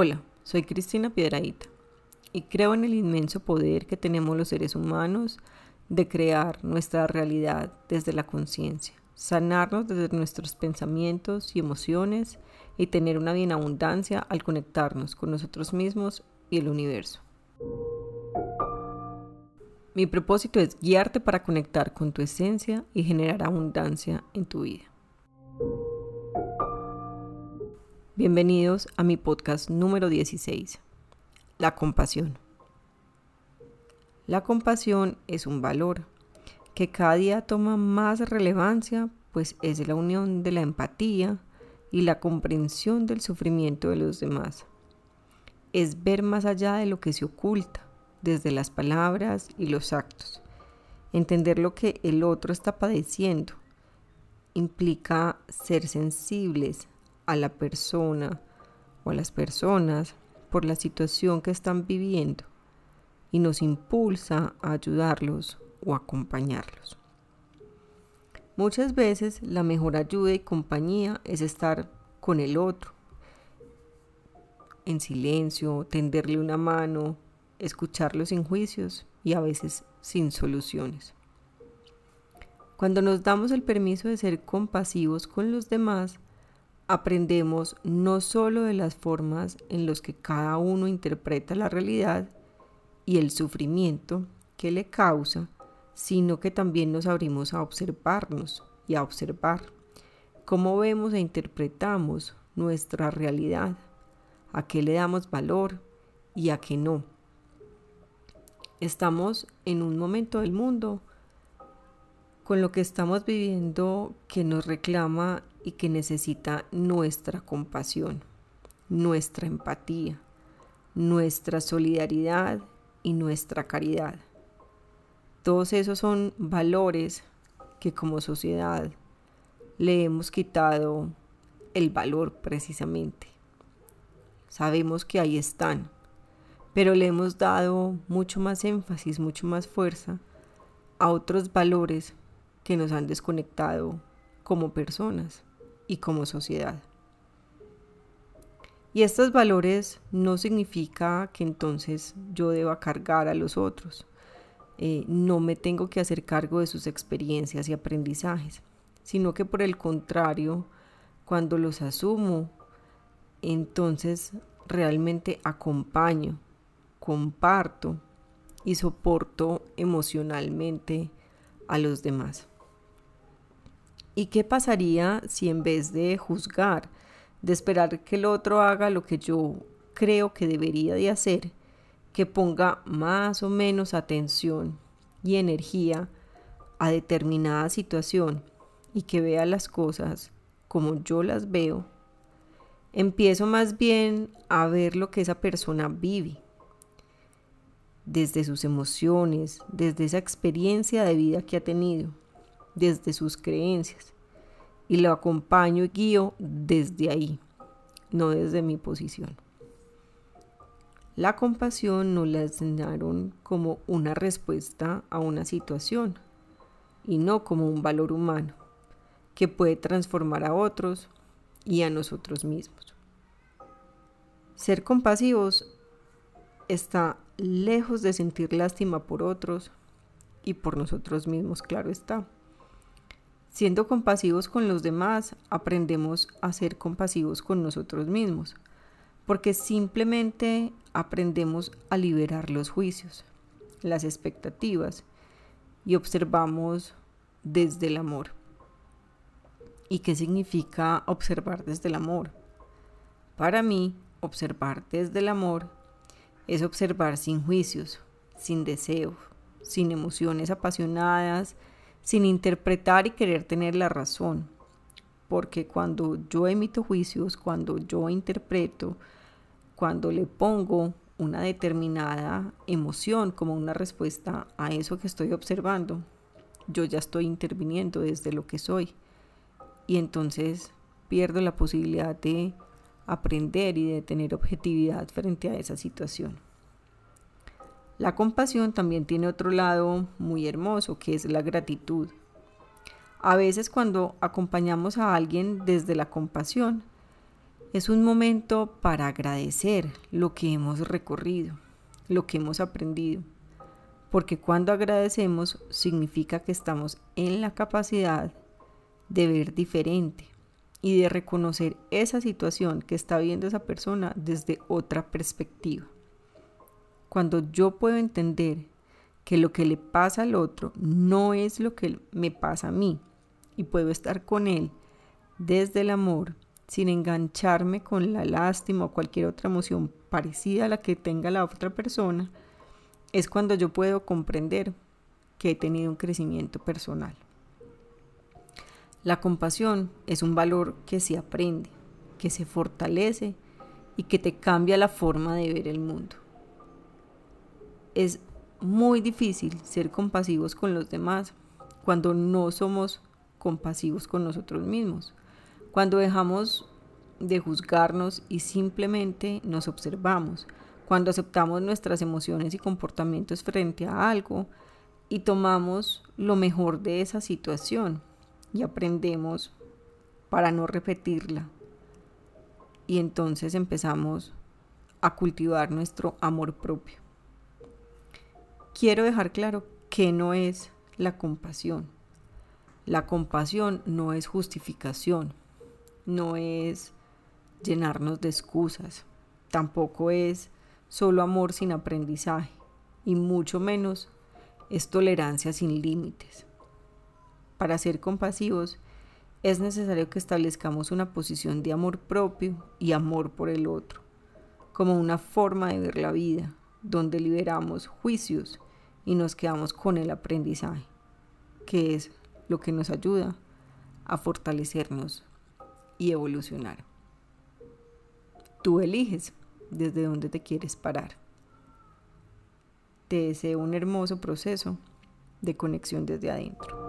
Hola, soy Cristina Piedraíta y creo en el inmenso poder que tenemos los seres humanos de crear nuestra realidad desde la conciencia, sanarnos desde nuestros pensamientos y emociones y tener una bien abundancia al conectarnos con nosotros mismos y el universo. Mi propósito es guiarte para conectar con tu esencia y generar abundancia en tu vida. Bienvenidos a mi podcast número 16, La compasión. La compasión es un valor que cada día toma más relevancia, pues es la unión de la empatía y la comprensión del sufrimiento de los demás. Es ver más allá de lo que se oculta, desde las palabras y los actos. Entender lo que el otro está padeciendo implica ser sensibles a la persona o a las personas por la situación que están viviendo y nos impulsa a ayudarlos o acompañarlos. Muchas veces la mejor ayuda y compañía es estar con el otro, en silencio, tenderle una mano, escucharlo sin juicios y a veces sin soluciones. Cuando nos damos el permiso de ser compasivos con los demás, aprendemos no solo de las formas en las que cada uno interpreta la realidad y el sufrimiento que le causa, sino que también nos abrimos a observarnos y a observar cómo vemos e interpretamos nuestra realidad, a qué le damos valor y a qué no. Estamos en un momento del mundo con lo que estamos viviendo que nos reclama y que necesita nuestra compasión, nuestra empatía, nuestra solidaridad y nuestra caridad. Todos esos son valores que como sociedad le hemos quitado el valor precisamente. Sabemos que ahí están, pero le hemos dado mucho más énfasis, mucho más fuerza a otros valores que nos han desconectado como personas y como sociedad. Y estos valores no significa que entonces yo deba cargar a los otros. Eh, no me tengo que hacer cargo de sus experiencias y aprendizajes, sino que por el contrario, cuando los asumo, entonces realmente acompaño, comparto y soporto emocionalmente a los demás. ¿Y qué pasaría si en vez de juzgar, de esperar que el otro haga lo que yo creo que debería de hacer, que ponga más o menos atención y energía a determinada situación y que vea las cosas como yo las veo, empiezo más bien a ver lo que esa persona vive, desde sus emociones, desde esa experiencia de vida que ha tenido desde sus creencias y lo acompaño y guío desde ahí, no desde mi posición. La compasión no la enseñaron como una respuesta a una situación y no como un valor humano que puede transformar a otros y a nosotros mismos. Ser compasivos está lejos de sentir lástima por otros y por nosotros mismos, claro está. Siendo compasivos con los demás, aprendemos a ser compasivos con nosotros mismos, porque simplemente aprendemos a liberar los juicios, las expectativas y observamos desde el amor. ¿Y qué significa observar desde el amor? Para mí, observar desde el amor es observar sin juicios, sin deseos, sin emociones apasionadas, sin interpretar y querer tener la razón. Porque cuando yo emito juicios, cuando yo interpreto, cuando le pongo una determinada emoción como una respuesta a eso que estoy observando, yo ya estoy interviniendo desde lo que soy. Y entonces pierdo la posibilidad de aprender y de tener objetividad frente a esa situación. La compasión también tiene otro lado muy hermoso, que es la gratitud. A veces cuando acompañamos a alguien desde la compasión, Es un momento para agradecer lo que hemos recorrido, lo que hemos aprendido, porque cuando agradecemos significa que estamos en la capacidad de ver diferente y de reconocer esa situación que está viendo esa persona desde otra perspectiva. Cuando yo puedo entender que lo que le pasa al otro no es lo que me pasa a mí y puedo estar con él desde el amor sin engancharme con la lástima o cualquier otra emoción parecida a la que tenga la otra persona, es cuando yo puedo comprender que he tenido un crecimiento personal. La compasión es un valor que se aprende, que se fortalece y que te cambia la forma de ver el mundo. Es muy difícil ser compasivos con los demás cuando no somos compasivos con nosotros mismos. Cuando dejamos de juzgarnos y simplemente nos observamos. Cuando aceptamos nuestras emociones y comportamientos frente a algo y tomamos lo mejor de esa situación y aprendemos para no repetirla. Y entonces empezamos a cultivar nuestro amor propio quiero dejar claro que no es la compasión. La compasión no es justificación, no es llenarnos de excusas, tampoco es solo amor sin aprendizaje y mucho menos es tolerancia sin límites. Para ser compasivos es necesario que establezcamos una posición de amor propio y amor por el otro, como una forma de ver la vida, donde liberamos juicios y nos quedamos con el aprendizaje, que es lo que nos ayuda a fortalecernos y evolucionar. Tú eliges desde dónde te quieres parar. Te deseo un hermoso proceso de conexión desde adentro.